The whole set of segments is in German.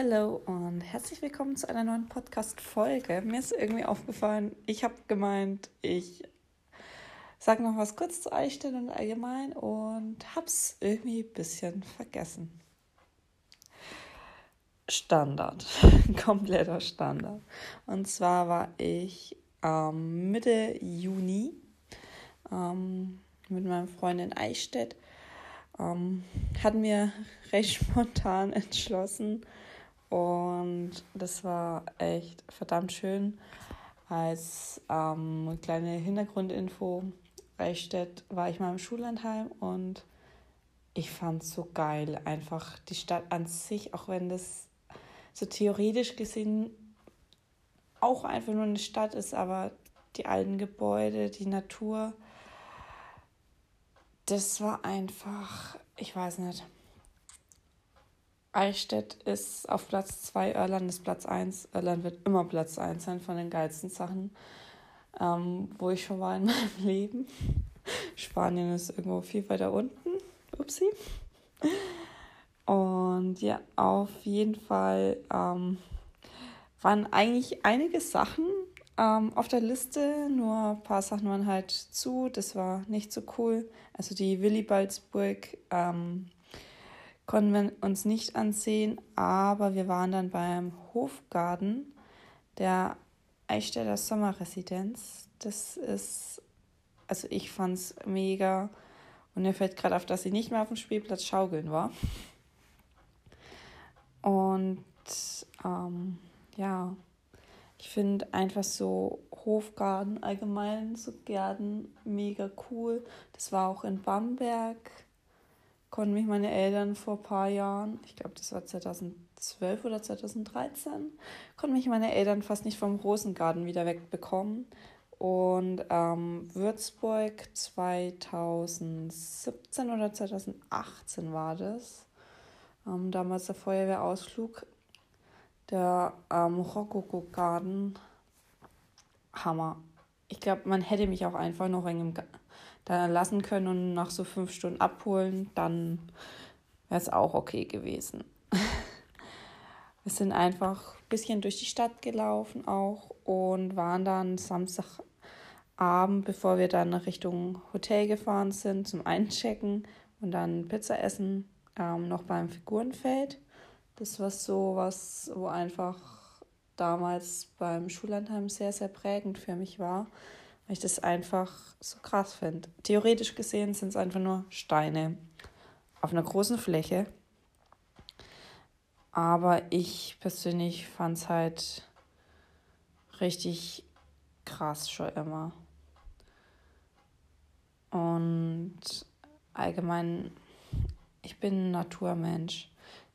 Hallo und herzlich willkommen zu einer neuen Podcast-Folge. Mir ist irgendwie aufgefallen, ich habe gemeint, ich sage noch was kurz zu Eichstätt und allgemein und hab's irgendwie ein bisschen vergessen. Standard, kompletter Standard. Und zwar war ich ähm, Mitte Juni ähm, mit meinem Freund in Eichstätt. Ähm, hatten wir recht spontan entschlossen und das war echt verdammt schön. Als ähm, kleine Hintergrundinfo, Eichstätt war ich mal im Schullandheim und ich fand es so geil, einfach die Stadt an sich, auch wenn das so theoretisch gesehen auch einfach nur eine Stadt ist, aber die alten Gebäude, die Natur, das war einfach, ich weiß nicht. Eichstätt ist auf Platz 2, Irland ist Platz 1. Irland wird immer Platz 1 sein von den geilsten Sachen, ähm, wo ich schon war in meinem Leben. Spanien ist irgendwo viel weiter unten. Upsi. Und ja, auf jeden Fall ähm, waren eigentlich einige Sachen ähm, auf der Liste, nur ein paar Sachen waren halt zu, das war nicht so cool. Also die Willibaldsburg ähm, konnten wir uns nicht ansehen, aber wir waren dann beim Hofgarten der Eichstätter Sommerresidenz. Das ist, also ich fand es mega. Und mir fällt gerade auf, dass sie nicht mehr auf dem Spielplatz schaukeln war. Und ähm, ja, ich finde einfach so Hofgarten allgemein, so Gärten mega cool. Das war auch in Bamberg. Konnten mich meine Eltern vor ein paar Jahren, ich glaube, das war 2012 oder 2013, konnten mich meine Eltern fast nicht vom Rosengarten wieder wegbekommen. Und ähm, Würzburg 2017 oder 2018 war das. Ähm, damals der Feuerwehrausflug der ähm, Rokoko-Garten, Hammer. Ich glaube, man hätte mich auch einfach noch in da lassen können und nach so fünf Stunden abholen, dann wäre es auch okay gewesen. Wir sind einfach ein bisschen durch die Stadt gelaufen auch und waren dann Samstagabend, bevor wir dann Richtung Hotel gefahren sind, zum Einchecken und dann Pizza essen, ähm, noch beim Figurenfeld. Das war so was, wo einfach damals beim Schullandheim sehr, sehr prägend für mich war, weil ich das einfach so krass finde. Theoretisch gesehen sind es einfach nur Steine auf einer großen Fläche. Aber ich persönlich fand es halt richtig krass schon immer. Und allgemein, ich bin ein Naturmensch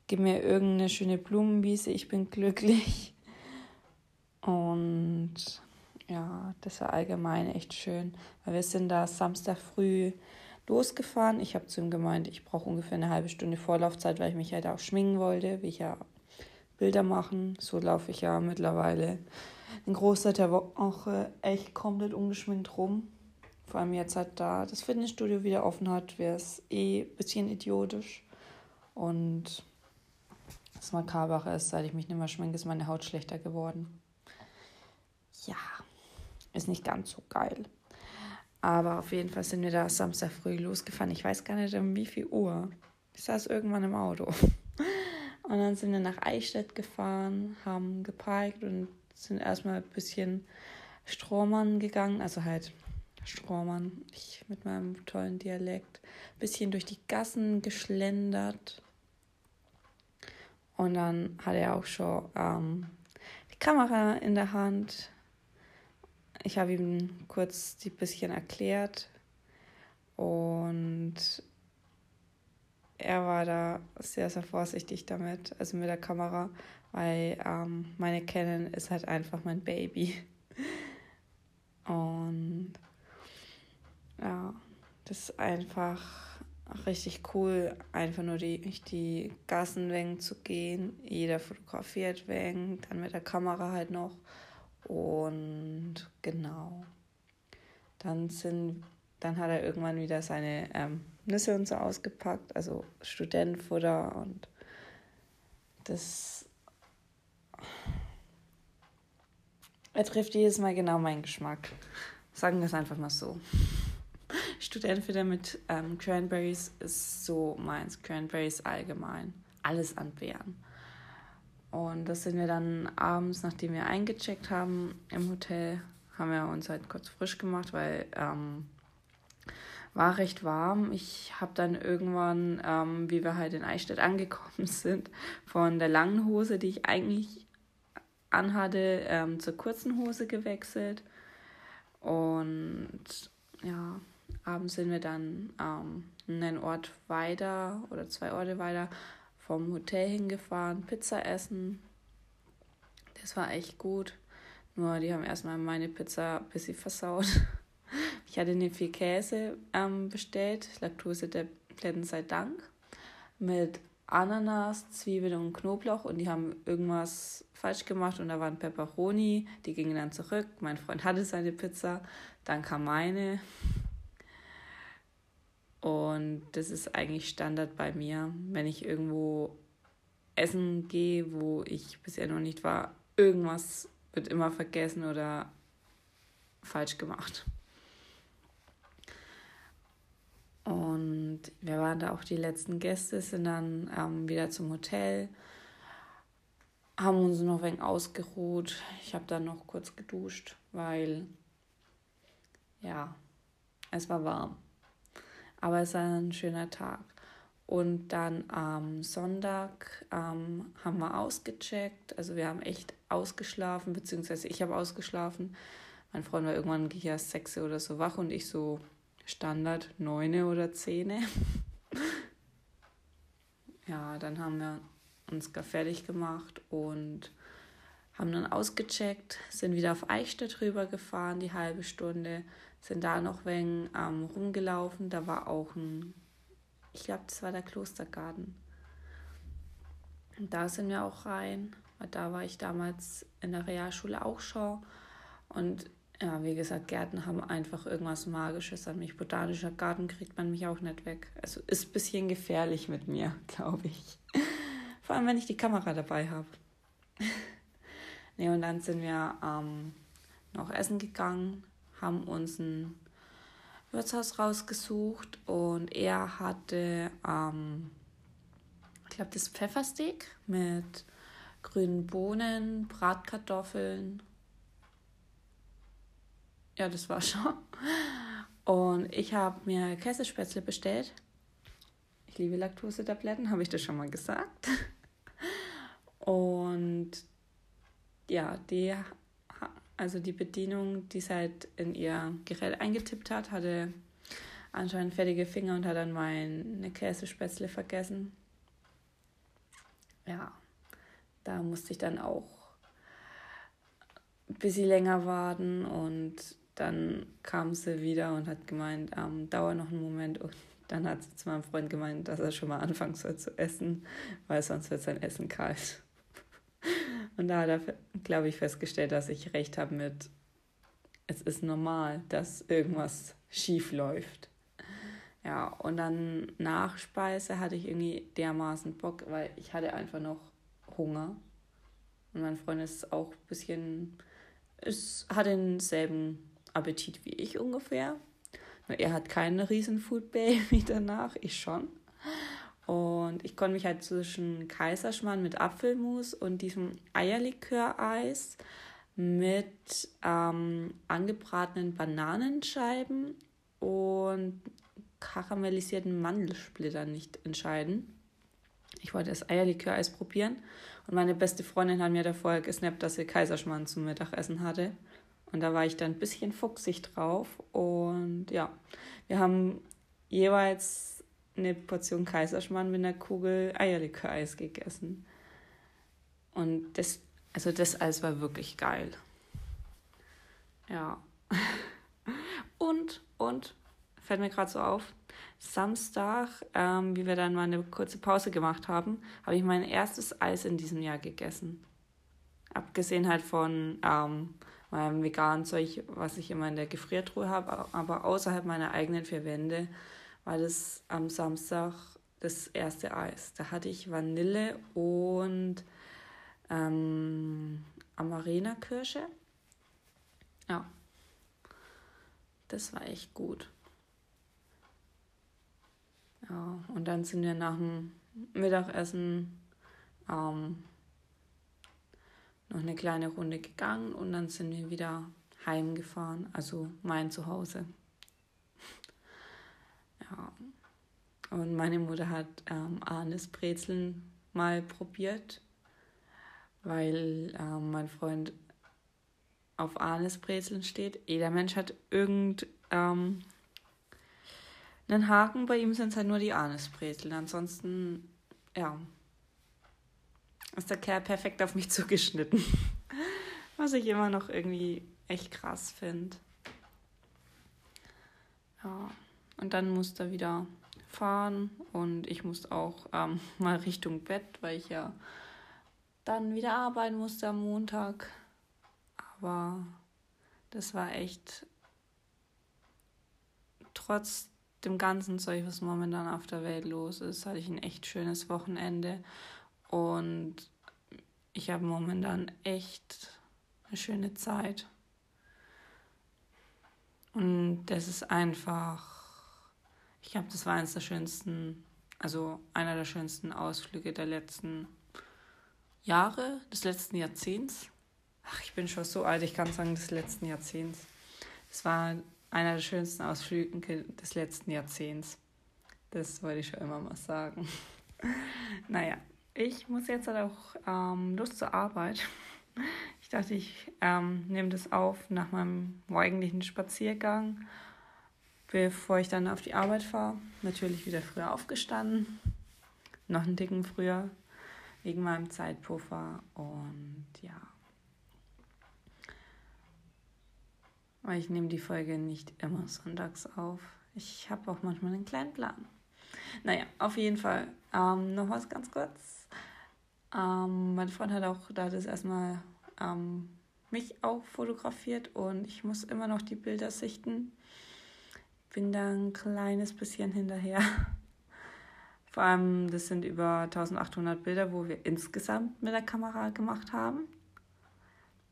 gib mir irgendeine schöne Blumenwiese, ich bin glücklich. Und ja, das war allgemein echt schön, weil wir sind da Samstag früh losgefahren. Ich habe zu ihm gemeint, ich brauche ungefähr eine halbe Stunde Vorlaufzeit, weil ich mich halt auch schminken wollte, wie ich ja Bilder machen. So laufe ich ja mittlerweile den Großteil der Woche echt komplett ungeschminkt rum. Vor allem jetzt halt da das Fitnessstudio wieder offen hat, wäre es eh ein bisschen idiotisch. Und das Makabere ist, seit ich mich nicht mehr schminke, ist meine Haut schlechter geworden. Ja, ist nicht ganz so geil. Aber auf jeden Fall sind wir da Samstag früh losgefahren. Ich weiß gar nicht, um wie viel Uhr. Ich saß irgendwann im Auto. Und dann sind wir nach Eichstätt gefahren, haben geparkt und sind erstmal ein bisschen Strohmann gegangen. Also halt Strohmann, ich mit meinem tollen Dialekt. Ein bisschen durch die Gassen geschlendert. Und dann hat er auch schon ähm, die Kamera in der Hand. Ich habe ihm kurz die bisschen erklärt und er war da sehr, sehr vorsichtig damit, also mit der Kamera, weil ähm, meine Canon ist halt einfach mein Baby. Und ja, das ist einfach richtig cool, einfach nur die, die Gassen zu gehen. Jeder fotografiert wegen, dann mit der Kamera halt noch. Und genau. Dann sind, dann hat er irgendwann wieder seine ähm, Nüsse und so ausgepackt, also Studentenfutter und das er trifft jedes Mal genau meinen Geschmack. Sagen wir es einfach mal so. Studentenfutter mit ähm, Cranberries ist so meins. Cranberries allgemein. Alles an Beeren. Und das sind wir dann abends, nachdem wir eingecheckt haben im Hotel, haben wir uns halt kurz frisch gemacht, weil ähm, war recht warm. Ich habe dann irgendwann, ähm, wie wir halt in Eichstätt angekommen sind, von der langen Hose, die ich eigentlich anhatte, ähm, zur kurzen Hose gewechselt. Und ja, abends sind wir dann ähm, einen Ort weiter oder zwei Orte weiter vom Hotel hingefahren, Pizza essen. Das war echt gut. Nur die haben erstmal meine Pizza ein bisschen versaut. Ich hatte nicht viel Käse ähm, bestellt, Plätten sei Dank, mit Ananas, Zwiebeln und Knoblauch und die haben irgendwas falsch gemacht und da waren Peperoni, die gingen dann zurück. Mein Freund hatte seine Pizza, dann kam meine. Und das ist eigentlich Standard bei mir, wenn ich irgendwo essen gehe, wo ich bisher noch nicht war. Irgendwas wird immer vergessen oder falsch gemacht. Und wir waren da auch die letzten Gäste, sind dann ähm, wieder zum Hotel, haben uns noch ein wenig ausgeruht. Ich habe dann noch kurz geduscht, weil ja, es war warm. Aber es war ein schöner Tag. Und dann am Sonntag ähm, haben wir ausgecheckt. Also wir haben echt ausgeschlafen, beziehungsweise ich habe ausgeschlafen. Mein Freund war irgendwann ja sechs oder so wach und ich so Standard neune oder zehne. ja, dann haben wir uns gar fertig gemacht und haben dann ausgecheckt, sind wieder auf Eichstätt rübergefahren, die halbe Stunde, sind da noch wegen ähm, rumgelaufen. Da war auch ein, ich glaube, das war der Klostergarten. Und da sind wir auch rein. Da war ich damals in der Realschule auch schon. Und ja, wie gesagt, Gärten haben einfach irgendwas Magisches an mich. Botanischer Garten kriegt man mich auch nicht weg. Also ist ein bisschen gefährlich mit mir, glaube ich. Vor allem, wenn ich die Kamera dabei habe. ne, und dann sind wir ähm, noch essen gegangen haben uns ein Wirtshaus rausgesucht und er hatte, ähm, ich glaube, das Pfeffersteak mit grünen Bohnen, Bratkartoffeln. Ja, das war schon. Und ich habe mir Käsespätzle bestellt. Ich liebe Laktosetabletten, habe ich das schon mal gesagt. Und ja, die also die Bedienung, die es halt in ihr Gerät eingetippt hat, hatte anscheinend fertige Finger und hat dann meine Käsespätzle vergessen. Ja, da musste ich dann auch ein bisschen länger warten und dann kam sie wieder und hat gemeint, ähm, dauert noch einen Moment und dann hat sie zu meinem Freund gemeint, dass er schon mal anfangen soll zu essen, weil sonst wird sein Essen kalt. Und da hat er, glaube ich, festgestellt, dass ich recht habe mit, es ist normal, dass irgendwas schief läuft. Ja, und dann Nachspeise hatte ich irgendwie dermaßen Bock, weil ich hatte einfach noch Hunger. Und mein Freund ist auch ein bisschen, es hat denselben Appetit wie ich ungefähr. Er hat keinen riesen Food Baby danach, ich schon. Und ich konnte mich halt zwischen Kaiserschmarrn mit Apfelmus und diesem Eierlikör-Eis mit ähm, angebratenen Bananenscheiben und karamellisierten Mandelsplittern nicht entscheiden. Ich wollte das Eierlikör-Eis probieren und meine beste Freundin hat mir davor gesnappt, dass sie Kaiserschmarrn zum Mittagessen hatte. Und da war ich dann ein bisschen fuchsig drauf. Und ja, wir haben jeweils eine Portion Kaiserschmarrn mit einer Kugel Eierlikör-Eis gegessen. Und das, also das Eis war wirklich geil. Ja. Und, und, fällt mir gerade so auf, Samstag, ähm, wie wir dann mal eine kurze Pause gemacht haben, habe ich mein erstes Eis in diesem Jahr gegessen. Abgesehen halt von ähm, meinem veganen Zeug, was ich immer in der Gefriertruhe habe, aber außerhalb meiner eigenen vier Wände war das am Samstag das erste Eis. Da hatte ich Vanille und äh, ähm, Amarena-Kirsche. Ja, das war echt gut. Ja, und dann sind wir nach dem Mittagessen ähm, noch eine kleine Runde gegangen und dann sind wir wieder heimgefahren, also mein Zuhause. Ja. Und meine Mutter hat ähm, Arnes Brezeln mal probiert, weil ähm, mein Freund auf Arnes Brezeln steht. Jeder Mensch hat irgend ähm, einen Haken, bei ihm sind es halt nur die Anisbrezeln. Ansonsten, ja, ist der Kerl perfekt auf mich zugeschnitten. Was ich immer noch irgendwie echt krass finde. Ja, und dann musste er wieder fahren und ich musste auch ähm, mal Richtung Bett, weil ich ja dann wieder arbeiten musste am Montag. Aber das war echt trotz dem ganzen Zeug, was momentan auf der Welt los ist, hatte ich ein echt schönes Wochenende und ich habe momentan echt eine schöne Zeit. Und das ist einfach, ich glaube, das war eines der schönsten, also einer der schönsten Ausflüge der letzten Jahre, des letzten Jahrzehnts. Ach, ich bin schon so alt, ich kann sagen, des letzten Jahrzehnts. Es war einer der schönsten Ausflüge des letzten Jahrzehnts. Das wollte ich schon immer mal sagen. naja, ich muss jetzt halt auch ähm, Lust zur Arbeit. Ich dachte, ich ähm, nehme das auf nach meinem morgendlichen Spaziergang, bevor ich dann auf die Arbeit fahre. Natürlich wieder früher aufgestanden, noch einen Dicken früher, wegen meinem Zeitpuffer und ja. weil ich nehme die Folge nicht immer sonntags auf. Ich habe auch manchmal einen kleinen Plan. Naja, auf jeden Fall. Ähm, noch was ganz kurz. Ähm, mein Freund hat auch da das erstmal ähm, mich auch fotografiert und ich muss immer noch die Bilder sichten. Bin da ein kleines bisschen hinterher. Vor allem, das sind über 1800 Bilder, wo wir insgesamt mit der Kamera gemacht haben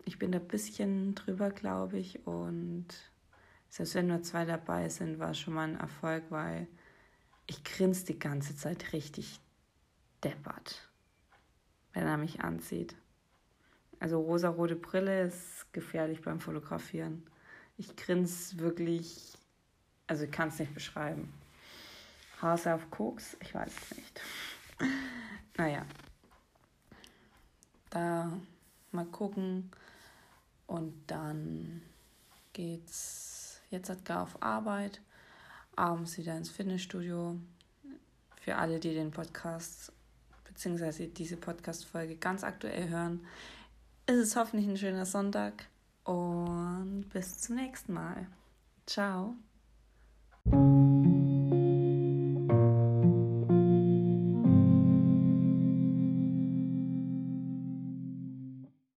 ich bin da ein bisschen drüber, glaube ich. Und selbst wenn nur zwei dabei sind, war es schon mal ein Erfolg, weil ich grinse die ganze Zeit richtig deppert, wenn er mich anzieht. Also rosarote Brille ist gefährlich beim Fotografieren. Ich grinse wirklich, also ich kann es nicht beschreiben. Hase auf Koks, ich weiß es nicht. naja, da mal gucken, und dann geht's jetzt hat gar auf Arbeit, abends wieder ins Fitnessstudio. Für alle, die den Podcast bzw. diese Podcast-Folge ganz aktuell hören, ist es hoffentlich ein schöner Sonntag und bis zum nächsten Mal. Ciao. Thank you.